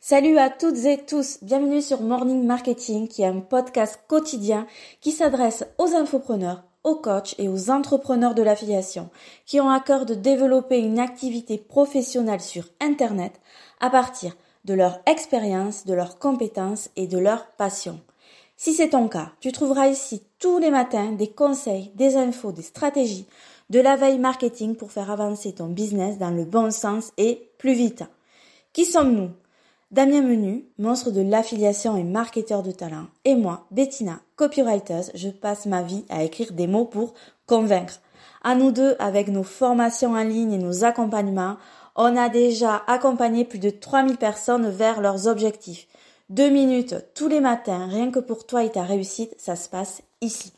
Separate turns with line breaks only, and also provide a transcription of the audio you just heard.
Salut à toutes et tous, bienvenue sur Morning Marketing qui est un podcast quotidien qui s'adresse aux infopreneurs, aux coachs et aux entrepreneurs de l'affiliation qui ont à cœur de développer une activité professionnelle sur Internet à partir de leur expérience, de leurs compétences et de leur passion. Si c'est ton cas, tu trouveras ici tous les matins des conseils, des infos, des stratégies, de la veille marketing pour faire avancer ton business dans le bon sens et plus vite. Qui sommes-nous? Damien Menu, monstre de l'affiliation et marketeur de talent, et moi, Bettina, copywriter, je passe ma vie à écrire des mots pour convaincre. À nous deux, avec nos formations en ligne et nos accompagnements, on a déjà accompagné plus de 3000 personnes vers leurs objectifs. Deux minutes tous les matins, rien que pour toi et ta réussite, ça se passe ici.